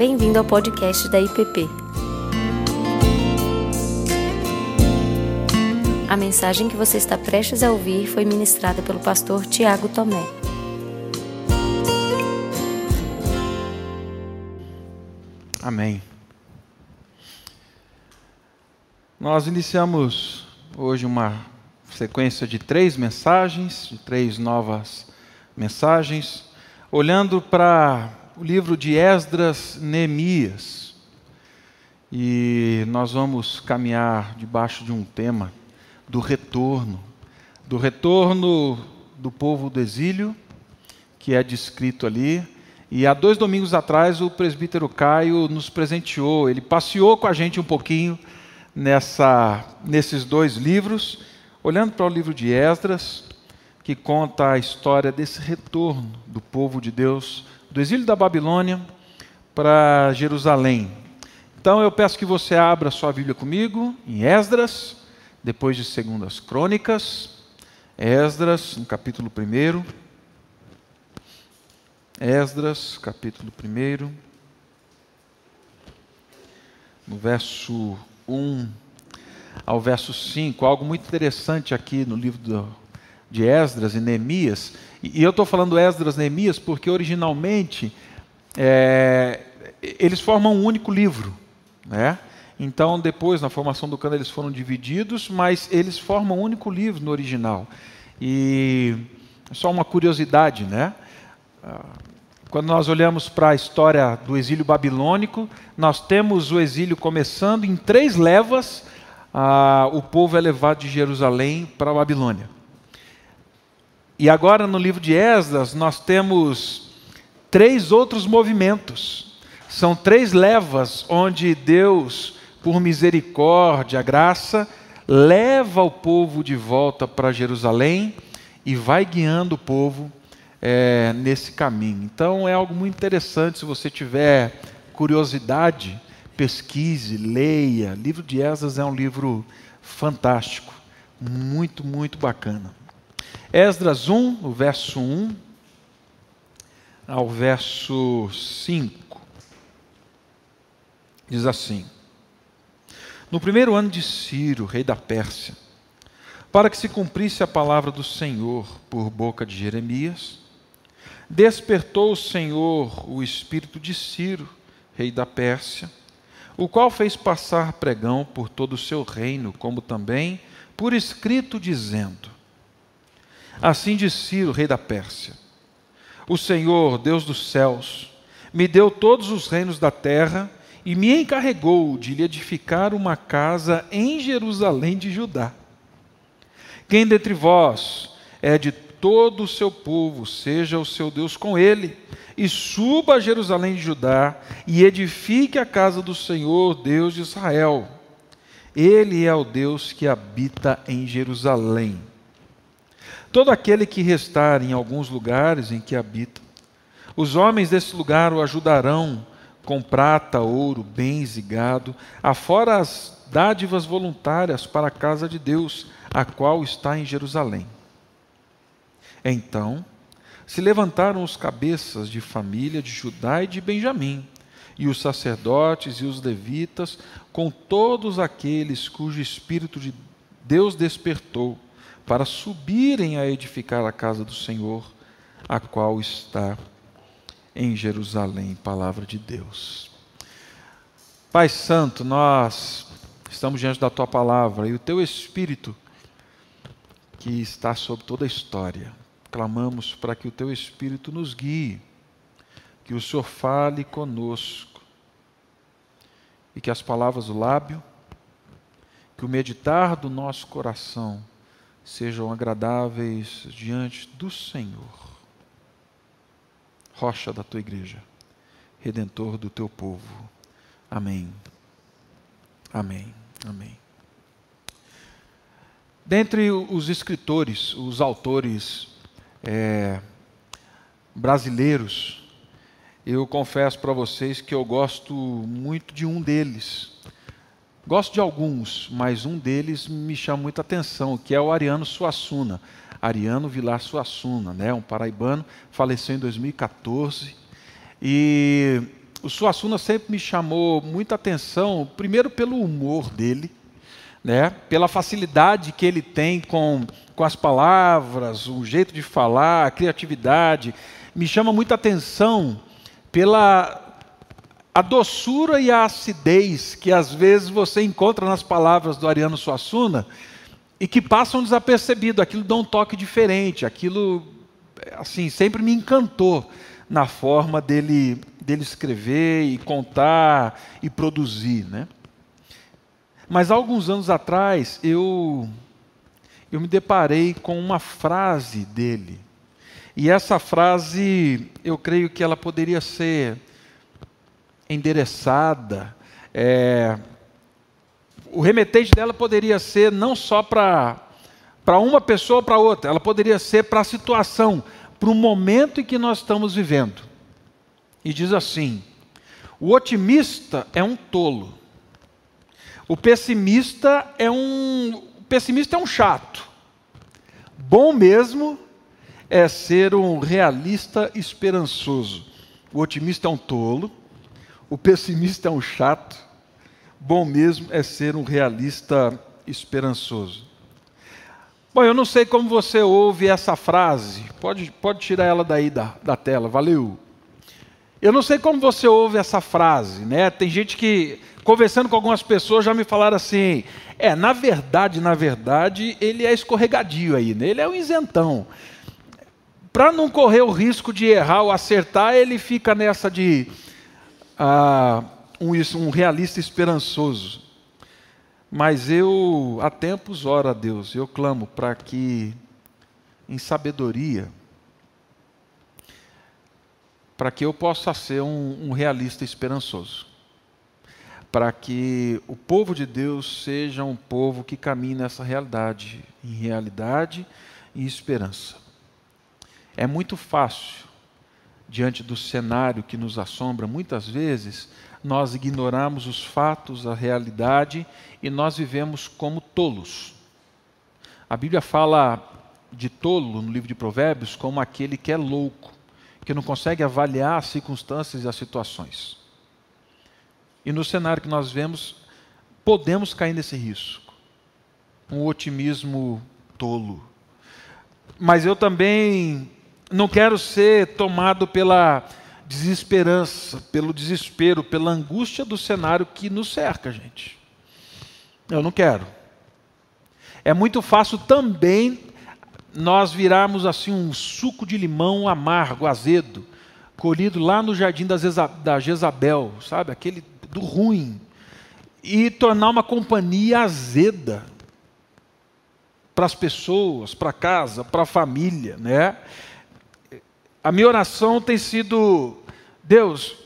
Bem-vindo ao podcast da IPP. A mensagem que você está prestes a ouvir foi ministrada pelo pastor Tiago Tomé. Amém. Nós iniciamos hoje uma sequência de três mensagens, de três novas mensagens, olhando para o livro de Esdras Neemias. E nós vamos caminhar debaixo de um tema do retorno, do retorno do povo do exílio, que é descrito ali. E há dois domingos atrás o presbítero Caio nos presenteou, ele passeou com a gente um pouquinho nessa, nesses dois livros, olhando para o livro de Esdras, que conta a história desse retorno do povo de Deus do exílio da Babilônia para Jerusalém. Então eu peço que você abra sua Bíblia comigo em Esdras, depois de Segundas Crônicas, Esdras, no capítulo 1. Esdras, capítulo 1. No verso 1 ao verso 5, algo muito interessante aqui no livro de Esdras e Neemias. E, eu estou falando Esdras Neemias porque originalmente é, eles formam um único livro. Né? Então, depois, na formação do cano, eles foram divididos, mas eles formam um único livro no original. E só uma curiosidade, né? Ah, quando nós olhamos para a história do exílio babilônico, nós temos o exílio começando em três levas. Ah, o povo é levado de Jerusalém para a Babilônia. E agora no livro de Esdras nós temos três outros movimentos. São três levas onde Deus, por misericórdia, graça, leva o povo de volta para Jerusalém e vai guiando o povo é, nesse caminho. Então é algo muito interessante. Se você tiver curiosidade, pesquise, leia. O livro de Esdras é um livro fantástico, muito, muito bacana. Esdras 1, o verso 1 ao verso 5, diz assim: No primeiro ano de Ciro, rei da Pérsia, para que se cumprisse a palavra do Senhor por boca de Jeremias, despertou o Senhor o espírito de Ciro, rei da Pérsia, o qual fez passar pregão por todo o seu reino, como também por escrito, dizendo: Assim diz Ciro, rei da Pérsia: O Senhor, Deus dos céus, me deu todos os reinos da terra e me encarregou de lhe edificar uma casa em Jerusalém de Judá. Quem dentre vós é de todo o seu povo, seja o seu Deus com ele, e suba a Jerusalém de Judá, e edifique a casa do Senhor, Deus de Israel. Ele é o Deus que habita em Jerusalém. Todo aquele que restar em alguns lugares em que habita, os homens desse lugar o ajudarão com prata, ouro, bens e gado, afora as dádivas voluntárias para a casa de Deus, a qual está em Jerusalém. Então se levantaram os cabeças de família de Judá e de Benjamim, e os sacerdotes e os levitas, com todos aqueles cujo espírito de Deus despertou, para subirem a edificar a casa do Senhor, a qual está em Jerusalém. Palavra de Deus. Pai Santo, nós estamos diante da tua palavra e o teu Espírito, que está sobre toda a história, clamamos para que o teu Espírito nos guie, que o Senhor fale conosco e que as palavras do lábio, que o meditar do nosso coração sejam agradáveis diante do Senhor, rocha da tua igreja, redentor do teu povo. Amém. Amém. Amém. Dentre os escritores, os autores é, brasileiros, eu confesso para vocês que eu gosto muito de um deles. Gosto de alguns, mas um deles me chama muita atenção, que é o Ariano Suassuna. Ariano Vilar Suassuna, né, um paraibano, faleceu em 2014. E o Suassuna sempre me chamou muita atenção, primeiro pelo humor dele, né? pela facilidade que ele tem com, com as palavras, o jeito de falar, a criatividade. Me chama muita atenção pela a doçura e a acidez que às vezes você encontra nas palavras do Ariano Suassuna e que passam desapercebido, aquilo dá um toque diferente, aquilo assim sempre me encantou na forma dele dele escrever e contar e produzir, né? Mas há alguns anos atrás eu eu me deparei com uma frase dele. E essa frase, eu creio que ela poderia ser endereçada. É, o remetente dela poderia ser não só para uma pessoa ou para outra, ela poderia ser para a situação, para o momento em que nós estamos vivendo. E diz assim: o otimista é um tolo, o pessimista é um, pessimista é um chato. Bom mesmo é ser um realista esperançoso. O otimista é um tolo, o pessimista é um chato, bom mesmo é ser um realista esperançoso. Bom, eu não sei como você ouve essa frase, pode, pode tirar ela daí da, da tela, valeu. Eu não sei como você ouve essa frase, né? Tem gente que, conversando com algumas pessoas, já me falaram assim: é, na verdade, na verdade, ele é escorregadio aí, né? ele é um isentão. Para não correr o risco de errar ou acertar, ele fica nessa de ah, um, um realista esperançoso. Mas eu, há tempos, oro a Deus, eu clamo para que, em sabedoria, para que eu possa ser um, um realista esperançoso. Para que o povo de Deus seja um povo que caminhe nessa realidade, em realidade e esperança. É muito fácil diante do cenário que nos assombra, muitas vezes nós ignoramos os fatos, a realidade e nós vivemos como tolos. A Bíblia fala de tolo no livro de Provérbios como aquele que é louco, que não consegue avaliar as circunstâncias e as situações. E no cenário que nós vemos, podemos cair nesse risco. Um otimismo tolo. Mas eu também não quero ser tomado pela desesperança, pelo desespero, pela angústia do cenário que nos cerca, gente. Eu não quero. É muito fácil também nós virarmos assim um suco de limão amargo, azedo, colhido lá no jardim da Jezabel, sabe? Aquele do ruim. E tornar uma companhia azeda para as pessoas, para casa, para a família, né? A minha oração tem sido: Deus,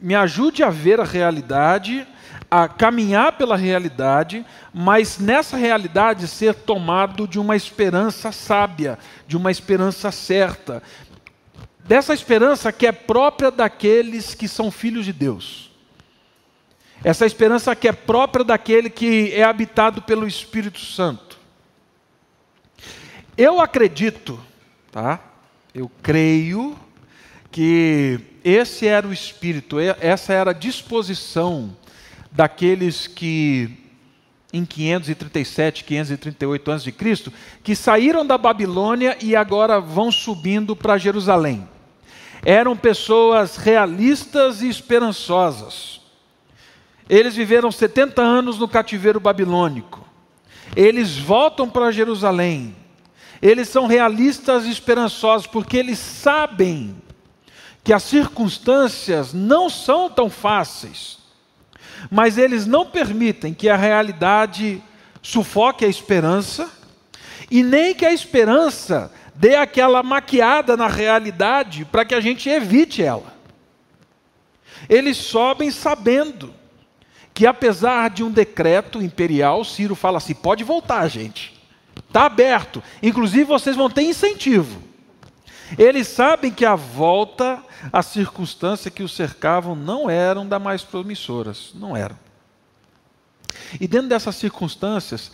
me ajude a ver a realidade, a caminhar pela realidade, mas nessa realidade ser tomado de uma esperança sábia, de uma esperança certa, dessa esperança que é própria daqueles que são filhos de Deus. Essa esperança que é própria daquele que é habitado pelo Espírito Santo. Eu acredito, tá? Eu creio que esse era o espírito, essa era a disposição daqueles que em 537, 538 anos de Cristo, que saíram da Babilônia e agora vão subindo para Jerusalém. Eram pessoas realistas e esperançosas. Eles viveram 70 anos no cativeiro babilônico. Eles voltam para Jerusalém eles são realistas e esperançosos porque eles sabem que as circunstâncias não são tão fáceis, mas eles não permitem que a realidade sufoque a esperança e nem que a esperança dê aquela maquiada na realidade para que a gente evite ela. Eles sobem sabendo que apesar de um decreto imperial, Ciro fala assim: pode voltar, gente. Está aberto. Inclusive, vocês vão ter incentivo. Eles sabem que a volta, as circunstâncias que os cercavam não eram das mais promissoras. Não eram. E dentro dessas circunstâncias,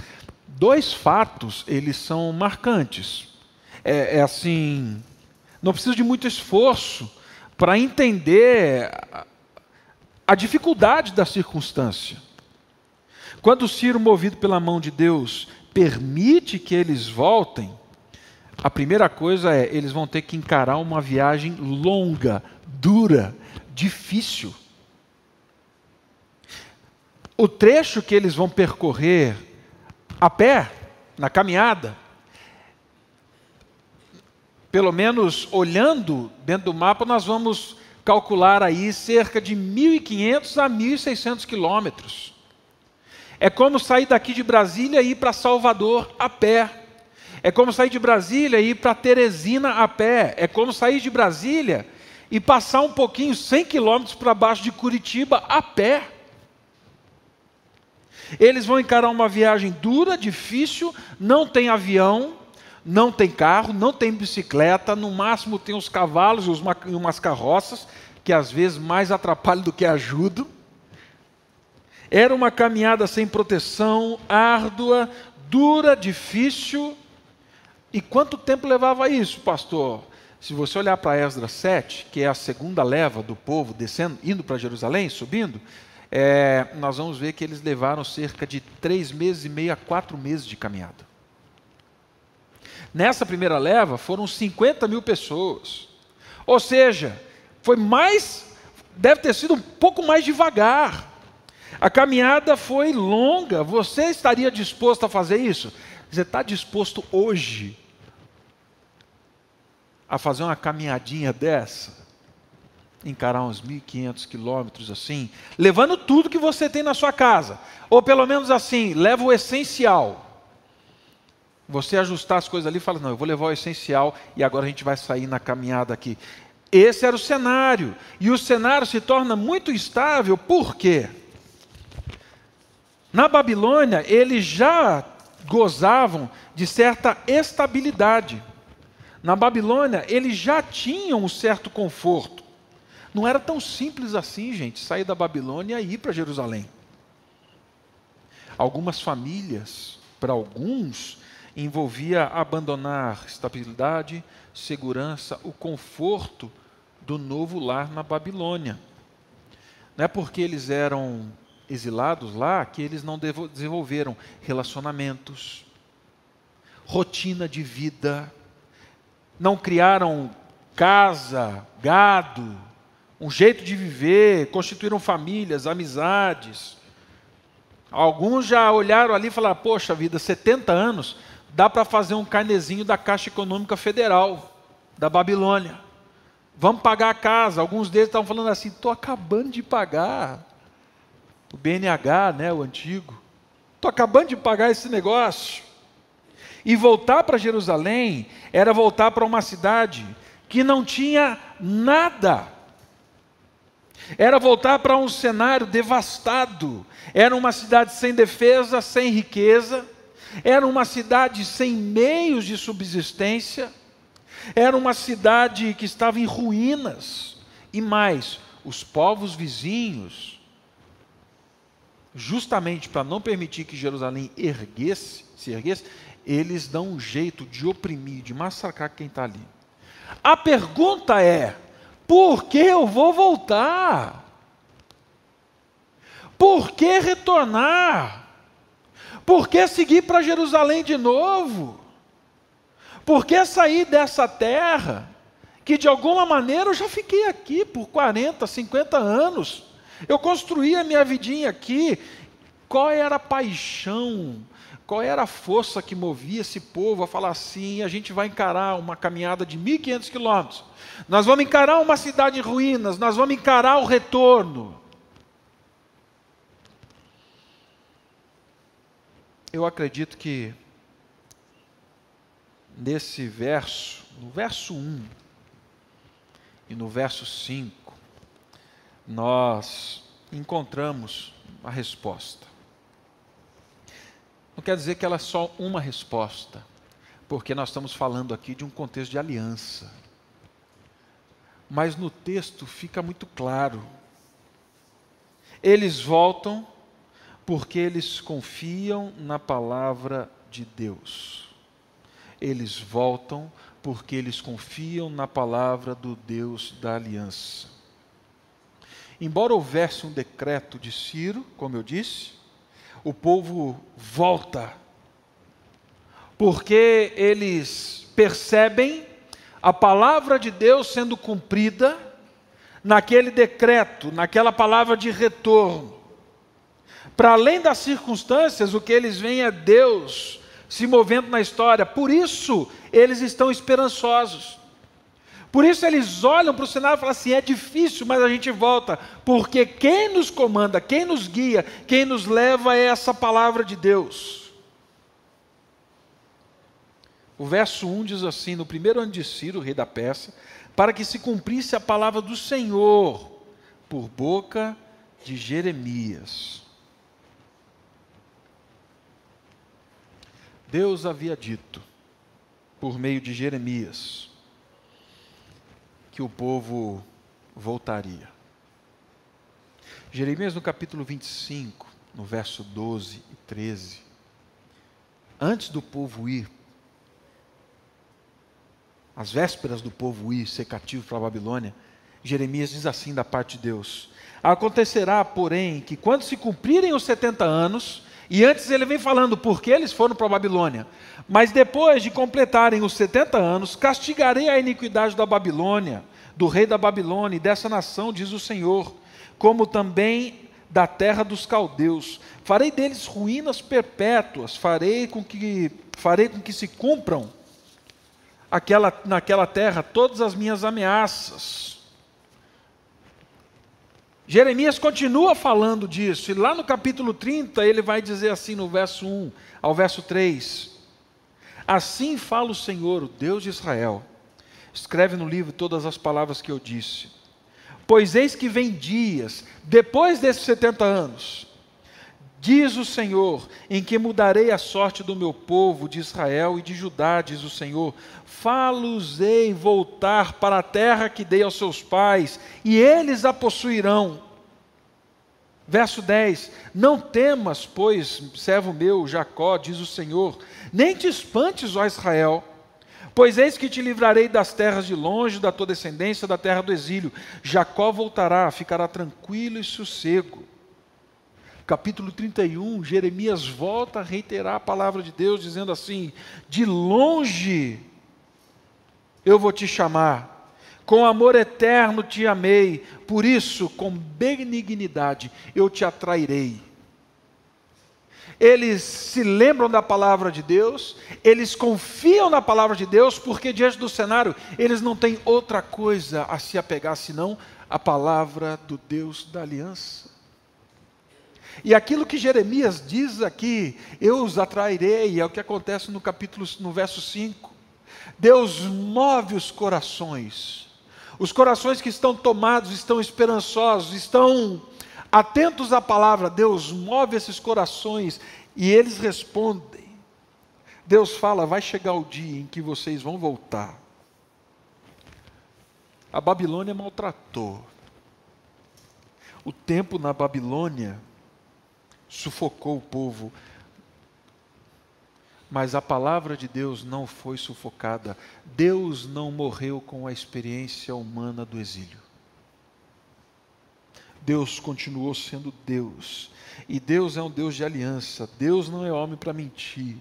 dois fatos, eles são marcantes. É, é assim, não precisa de muito esforço para entender a dificuldade da circunstância. Quando Ciro, movido pela mão de Deus, permite que eles voltem, a primeira coisa é, eles vão ter que encarar uma viagem longa, dura, difícil. O trecho que eles vão percorrer a pé, na caminhada, pelo menos olhando dentro do mapa, nós vamos calcular aí cerca de 1.500 a 1.600 quilômetros. É como sair daqui de Brasília e ir para Salvador a pé. É como sair de Brasília e ir para Teresina a pé. É como sair de Brasília e passar um pouquinho, 100 quilômetros para baixo de Curitiba a pé. Eles vão encarar uma viagem dura, difícil, não tem avião, não tem carro, não tem bicicleta, no máximo tem os cavalos e umas carroças, que às vezes mais atrapalham do que ajudam. Era uma caminhada sem proteção, árdua, dura, difícil. E quanto tempo levava isso, pastor? Se você olhar para Esdras 7, que é a segunda leva do povo descendo, indo para Jerusalém, subindo, é, nós vamos ver que eles levaram cerca de três meses e meio a quatro meses de caminhada. Nessa primeira leva foram 50 mil pessoas. Ou seja, foi mais, deve ter sido um pouco mais devagar. A caminhada foi longa. Você estaria disposto a fazer isso? Você está disposto hoje a fazer uma caminhadinha dessa? encarar uns 1.500 quilômetros assim, levando tudo que você tem na sua casa, ou pelo menos assim, leva o essencial. Você ajustar as coisas ali e fala: Não, eu vou levar o essencial e agora a gente vai sair na caminhada aqui. Esse era o cenário, e o cenário se torna muito instável, por quê? Na Babilônia, eles já gozavam de certa estabilidade. Na Babilônia, eles já tinham um certo conforto. Não era tão simples assim, gente, sair da Babilônia e ir para Jerusalém. Algumas famílias, para alguns, envolvia abandonar estabilidade, segurança, o conforto do novo lar na Babilônia. Não é porque eles eram exilados lá que eles não desenvolveram relacionamentos, rotina de vida, não criaram casa, gado, um jeito de viver, constituíram famílias, amizades. Alguns já olharam ali e falaram: Poxa vida, 70 anos, dá para fazer um carnezinho da Caixa Econômica Federal, da Babilônia. Vamos pagar a casa. Alguns deles estavam falando assim: estou acabando de pagar. O BNH, né, o antigo. Estou acabando de pagar esse negócio. E voltar para Jerusalém era voltar para uma cidade que não tinha nada era voltar para um cenário devastado. Era uma cidade sem defesa, sem riqueza. Era uma cidade sem meios de subsistência. Era uma cidade que estava em ruínas. E mais, os povos vizinhos, justamente para não permitir que Jerusalém erguesse, se erguesse, eles dão um jeito de oprimir, de massacrar quem está ali. A pergunta é: por que eu vou voltar? Por que retornar? Por que seguir para Jerusalém de novo? Por que sair dessa terra que de alguma maneira eu já fiquei aqui por 40, 50 anos? Eu construí a minha vidinha aqui. Qual era a paixão qual era a força que movia esse povo a falar assim: a gente vai encarar uma caminhada de 1.500 quilômetros, nós vamos encarar uma cidade em ruínas, nós vamos encarar o retorno. Eu acredito que nesse verso, no verso 1 e no verso 5, nós encontramos a resposta. Não quer dizer que ela é só uma resposta, porque nós estamos falando aqui de um contexto de aliança. Mas no texto fica muito claro. Eles voltam porque eles confiam na palavra de Deus. Eles voltam porque eles confiam na palavra do Deus da aliança. Embora houvesse um decreto de Ciro, como eu disse, o povo volta, porque eles percebem a palavra de Deus sendo cumprida naquele decreto, naquela palavra de retorno. Para além das circunstâncias, o que eles veem é Deus se movendo na história. Por isso, eles estão esperançosos. Por isso, eles olham para o cenário e falam assim: é difícil, mas a gente volta. Porque quem nos comanda, quem nos guia, quem nos leva é essa palavra de Deus. O verso 1 diz assim: No primeiro ano de Ciro, rei da Pérsia, para que se cumprisse a palavra do Senhor por boca de Jeremias. Deus havia dito, por meio de Jeremias, que o povo voltaria. Jeremias, no capítulo 25, no verso 12 e 13, antes do povo ir, às vésperas do povo ir ser cativo para a Babilônia, Jeremias diz assim da parte de Deus: Acontecerá, porém, que quando se cumprirem os 70 anos, e antes ele vem falando porque eles foram para a Babilônia. Mas depois de completarem os 70 anos, castigarei a iniquidade da Babilônia, do rei da Babilônia e dessa nação, diz o Senhor, como também da terra dos caldeus. Farei deles ruínas perpétuas, farei com que farei com que se cumpram aquela, naquela terra todas as minhas ameaças Jeremias continua falando disso, e lá no capítulo 30 ele vai dizer assim no verso 1 ao verso 3: Assim fala o Senhor, o Deus de Israel, escreve no livro todas as palavras que eu disse. Pois eis que vem dias, depois desses 70 anos, Diz o Senhor, em que mudarei a sorte do meu povo, de Israel e de Judá, diz o Senhor. Falosei voltar para a terra que dei aos seus pais, e eles a possuirão. Verso 10: Não temas, pois, servo meu, Jacó, diz o Senhor, nem te espantes, ó Israel, pois eis que te livrarei das terras de longe, da tua descendência, da terra do exílio. Jacó voltará, ficará tranquilo e sossego capítulo 31, Jeremias volta a reiterar a palavra de Deus, dizendo assim: De longe eu vou te chamar, com amor eterno te amei, por isso, com benignidade eu te atrairei. Eles se lembram da palavra de Deus, eles confiam na palavra de Deus, porque diante do cenário eles não têm outra coisa a se apegar senão a palavra do Deus da aliança. E aquilo que Jeremias diz aqui, eu os atrairei, é o que acontece no capítulo, no verso 5. Deus move os corações. Os corações que estão tomados, estão esperançosos, estão atentos à palavra. Deus move esses corações e eles respondem. Deus fala: vai chegar o dia em que vocês vão voltar. A Babilônia maltratou. O tempo na Babilônia sufocou o povo. Mas a palavra de Deus não foi sufocada. Deus não morreu com a experiência humana do exílio. Deus continuou sendo Deus. E Deus é um Deus de aliança. Deus não é homem para mentir.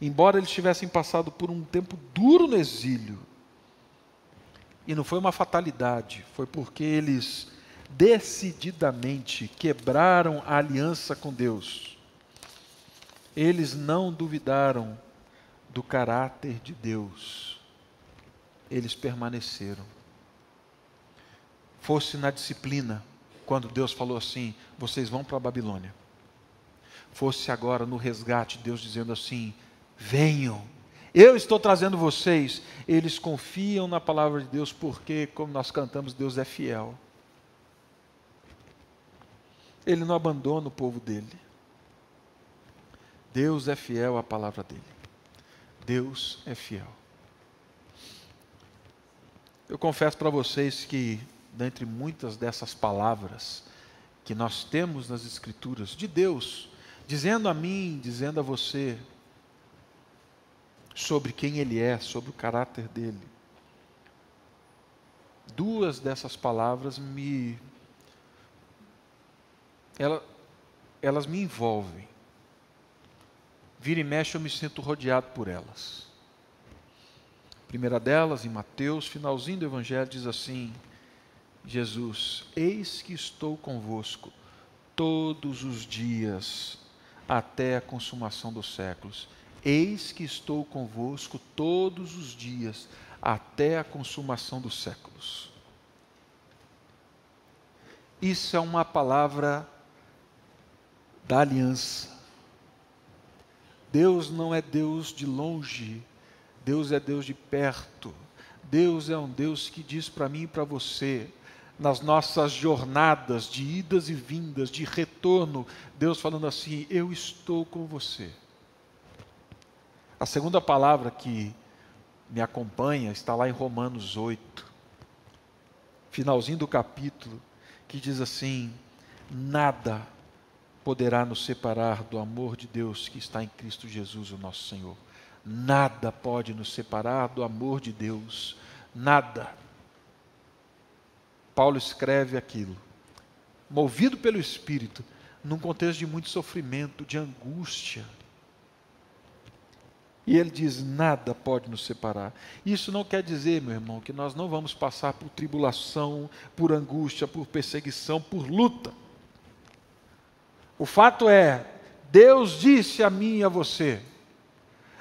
Embora eles tivessem passado por um tempo duro no exílio, e não foi uma fatalidade, foi porque eles decididamente quebraram a aliança com Deus. Eles não duvidaram do caráter de Deus. Eles permaneceram. Fosse na disciplina, quando Deus falou assim: vocês vão para a Babilônia. Fosse agora no resgate, Deus dizendo assim: venham, eu estou trazendo vocês. Eles confiam na palavra de Deus, porque, como nós cantamos, Deus é fiel. Ele não abandona o povo dele. Deus é fiel à palavra dele. Deus é fiel. Eu confesso para vocês que, dentre muitas dessas palavras que nós temos nas Escrituras de Deus, dizendo a mim, dizendo a você, sobre quem Ele é, sobre o caráter dele, duas dessas palavras me. Ela, elas me envolvem. Vira e mexe, eu me sinto rodeado por elas. A primeira delas, em Mateus, finalzinho do Evangelho, diz assim: Jesus, eis que estou convosco todos os dias até a consumação dos séculos. Eis que estou convosco todos os dias até a consumação dos séculos. Isso é uma palavra da aliança. Deus não é Deus de longe, Deus é Deus de perto. Deus é um Deus que diz para mim e para você, nas nossas jornadas de idas e vindas, de retorno, Deus falando assim: Eu estou com você. A segunda palavra que me acompanha está lá em Romanos 8, finalzinho do capítulo, que diz assim: Nada poderá nos separar do amor de Deus que está em Cristo Jesus, o nosso Senhor. Nada pode nos separar do amor de Deus. Nada. Paulo escreve aquilo, movido pelo Espírito, num contexto de muito sofrimento, de angústia. E ele diz: nada pode nos separar. Isso não quer dizer, meu irmão, que nós não vamos passar por tribulação, por angústia, por perseguição, por luta. O fato é, Deus disse a mim e a você,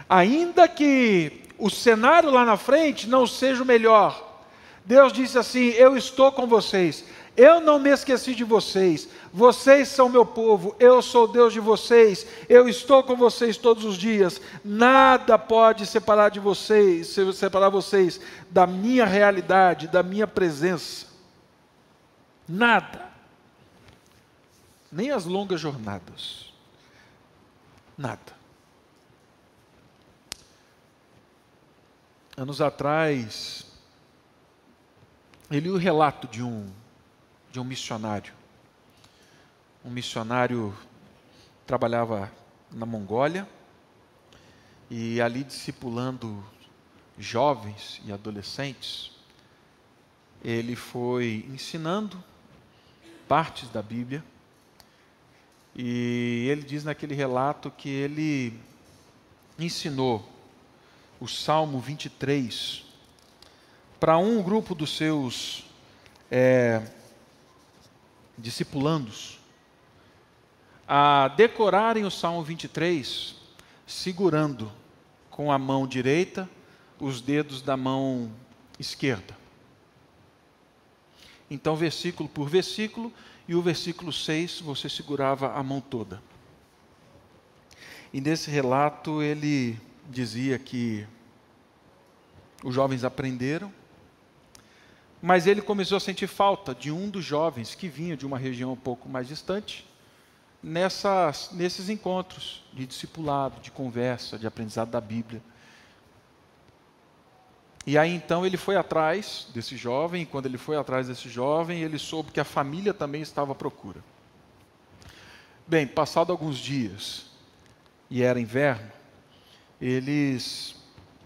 ainda que o cenário lá na frente não seja o melhor, Deus disse assim: Eu estou com vocês, eu não me esqueci de vocês, vocês são meu povo, eu sou Deus de vocês, eu estou com vocês todos os dias, nada pode separar de vocês, separar vocês da minha realidade, da minha presença. Nada nem as longas jornadas. Nada. Anos atrás, eu li o relato de um, de um missionário. Um missionário trabalhava na Mongólia e ali discipulando jovens e adolescentes, ele foi ensinando partes da Bíblia e ele diz naquele relato que ele ensinou o Salmo 23 para um grupo dos seus é, discipulandos a decorarem o Salmo 23 segurando com a mão direita os dedos da mão esquerda. Então, versículo por versículo, e o versículo 6 você segurava a mão toda. E nesse relato ele dizia que os jovens aprenderam, mas ele começou a sentir falta de um dos jovens que vinha de uma região um pouco mais distante, nessas, nesses encontros de discipulado, de conversa, de aprendizado da Bíblia. E aí então ele foi atrás desse jovem, e quando ele foi atrás desse jovem, ele soube que a família também estava à procura. Bem, passado alguns dias, e era inverno, eles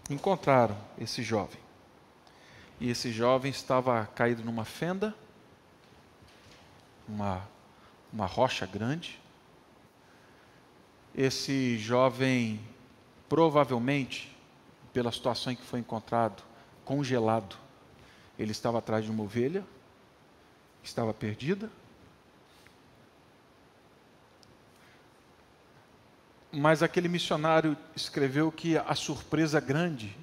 encontraram esse jovem. E esse jovem estava caído numa fenda, uma, uma rocha grande. Esse jovem, provavelmente, pela situação em que foi encontrado, congelado. Ele estava atrás de uma ovelha, estava perdida. Mas aquele missionário escreveu que a surpresa grande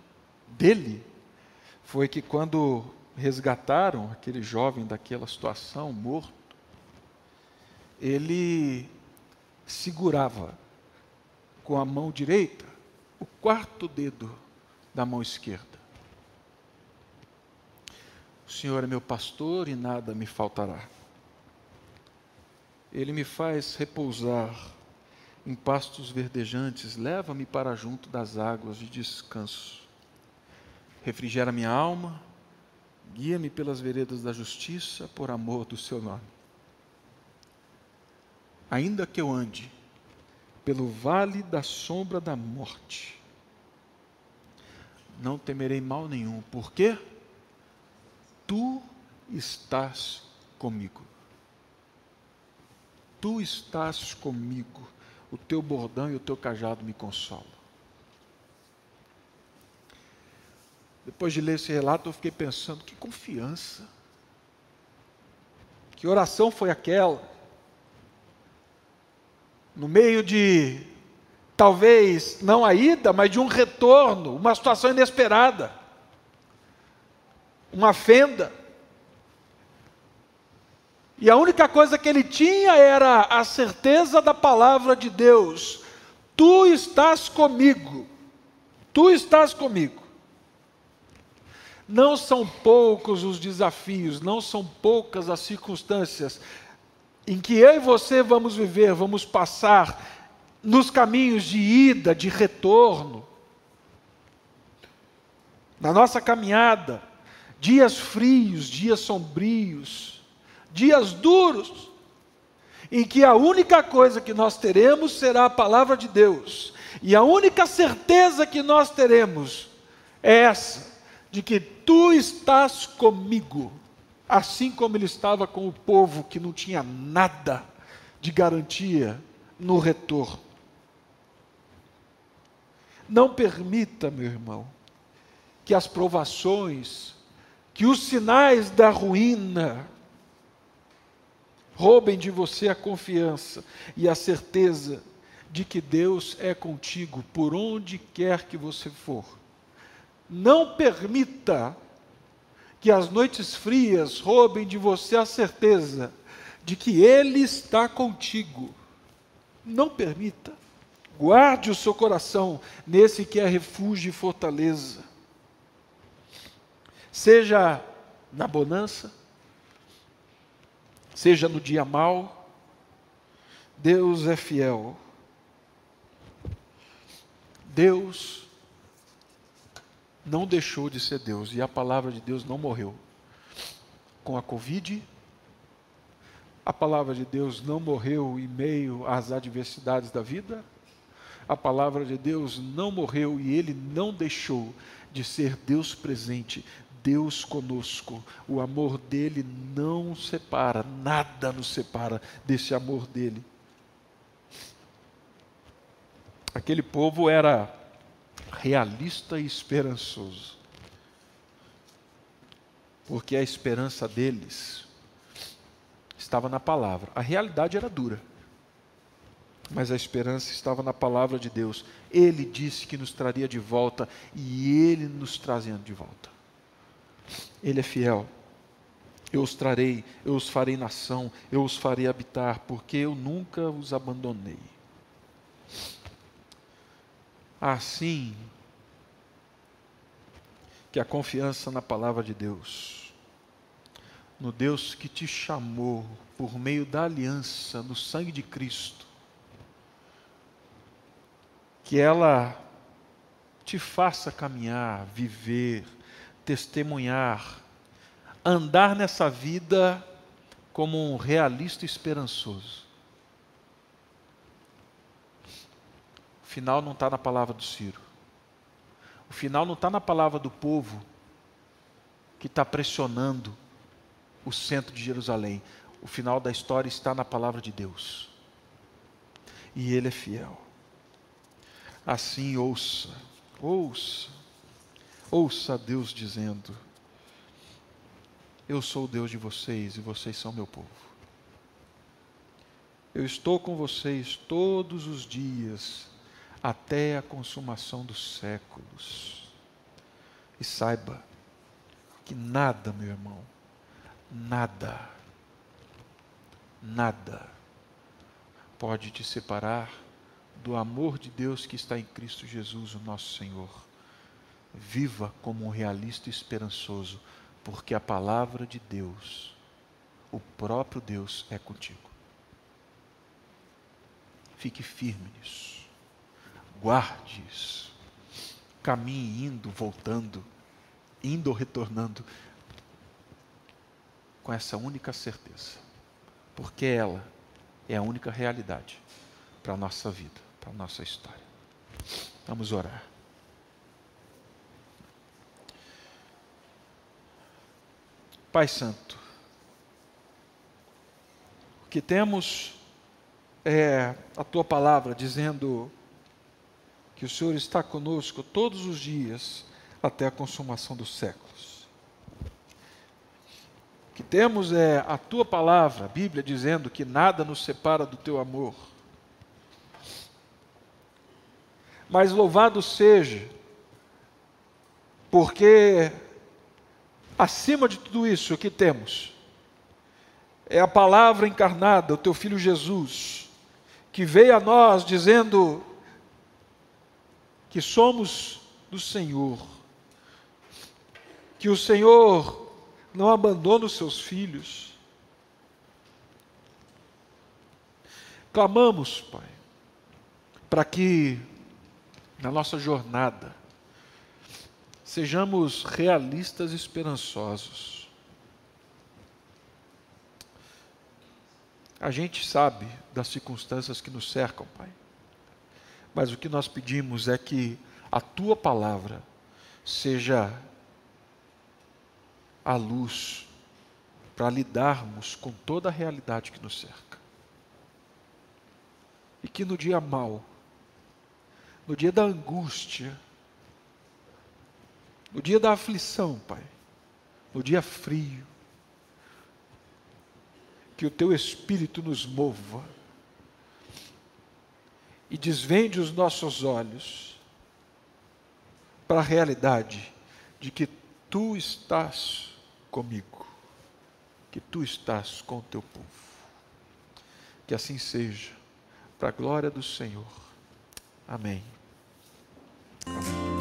dele foi que quando resgataram aquele jovem daquela situação, morto, ele segurava com a mão direita o quarto dedo da mão esquerda. O Senhor é meu pastor e nada me faltará. Ele me faz repousar em pastos verdejantes, leva-me para junto das águas de descanso. Refrigera minha alma, guia-me pelas veredas da justiça por amor do seu nome. Ainda que eu ande pelo vale da sombra da morte, não temerei mal nenhum. Por quê? Tu estás comigo. Tu estás comigo. O teu bordão e o teu cajado me consolam. Depois de ler esse relato, eu fiquei pensando: que confiança. Que oração foi aquela? No meio de, talvez, não a ida, mas de um retorno, uma situação inesperada, uma fenda. E a única coisa que ele tinha era a certeza da palavra de Deus: Tu estás comigo, tu estás comigo. Não são poucos os desafios, não são poucas as circunstâncias em que eu e você vamos viver, vamos passar nos caminhos de ida, de retorno, na nossa caminhada, dias frios, dias sombrios, dias duros, em que a única coisa que nós teremos será a palavra de Deus, e a única certeza que nós teremos é essa, de que tu estás comigo, assim como ele estava com o povo que não tinha nada de garantia no retorno. Não permita, meu irmão, que as provações, que os sinais da ruína, roubem de você a confiança e a certeza de que Deus é contigo por onde quer que você for. Não permita que as noites frias roubem de você a certeza de que Ele está contigo. Não permita. Guarde o seu coração nesse que é refúgio e fortaleza. Seja na bonança, seja no dia mau, Deus é fiel. Deus não deixou de ser Deus e a palavra de Deus não morreu. Com a Covid, a palavra de Deus não morreu em meio às adversidades da vida. A palavra de Deus não morreu e ele não deixou de ser Deus presente, Deus conosco. O amor dele não separa, nada nos separa desse amor dele. Aquele povo era realista e esperançoso, porque a esperança deles estava na palavra. A realidade era dura, mas a esperança estava na palavra de Deus. Ele disse que nos traria de volta e ele nos trazendo de volta. Ele é fiel. Eu os trarei, eu os farei nação, eu os farei habitar, porque eu nunca os abandonei. Assim que a confiança na palavra de Deus, no Deus que te chamou por meio da aliança, no sangue de Cristo, que ela te faça caminhar, viver, testemunhar, andar nessa vida como um realista esperançoso. O final não está na palavra do Ciro. O final não está na palavra do povo que está pressionando o centro de Jerusalém. O final da história está na palavra de Deus. E Ele é fiel. Assim, ouça, ouça Ouça Deus dizendo: Eu sou o Deus de vocês e vocês são meu povo. Eu estou com vocês todos os dias, até a consumação dos séculos. E saiba que nada, meu irmão, nada, nada pode te separar do amor de Deus que está em Cristo Jesus, o nosso Senhor. Viva como um realista esperançoso, porque a palavra de Deus, o próprio Deus é contigo. Fique firme nisso. Guarde isso. Caminhe indo, voltando, indo ou retornando, com essa única certeza. Porque ela é a única realidade para a nossa vida, para a nossa história. Vamos orar. Pai Santo, o que temos é a tua palavra dizendo que o Senhor está conosco todos os dias até a consumação dos séculos. O que temos é a tua palavra, a Bíblia, dizendo que nada nos separa do teu amor. Mas louvado seja, porque acima de tudo isso, o que temos é a palavra encarnada, o teu filho Jesus, que veio a nós dizendo que somos do Senhor, que o Senhor não abandona os seus filhos. Clamamos, Pai, para que na nossa jornada sejamos realistas e esperançosos. A gente sabe das circunstâncias que nos cercam, Pai. Mas o que nós pedimos é que a tua palavra seja a luz para lidarmos com toda a realidade que nos cerca. E que no dia mau, no dia da angústia, no dia da aflição, Pai, no dia frio, que o Teu Espírito nos mova e desvende os nossos olhos para a realidade de que Tu estás comigo, que Tu estás com o Teu povo. Que assim seja, para a glória do Senhor. Amém. Amém.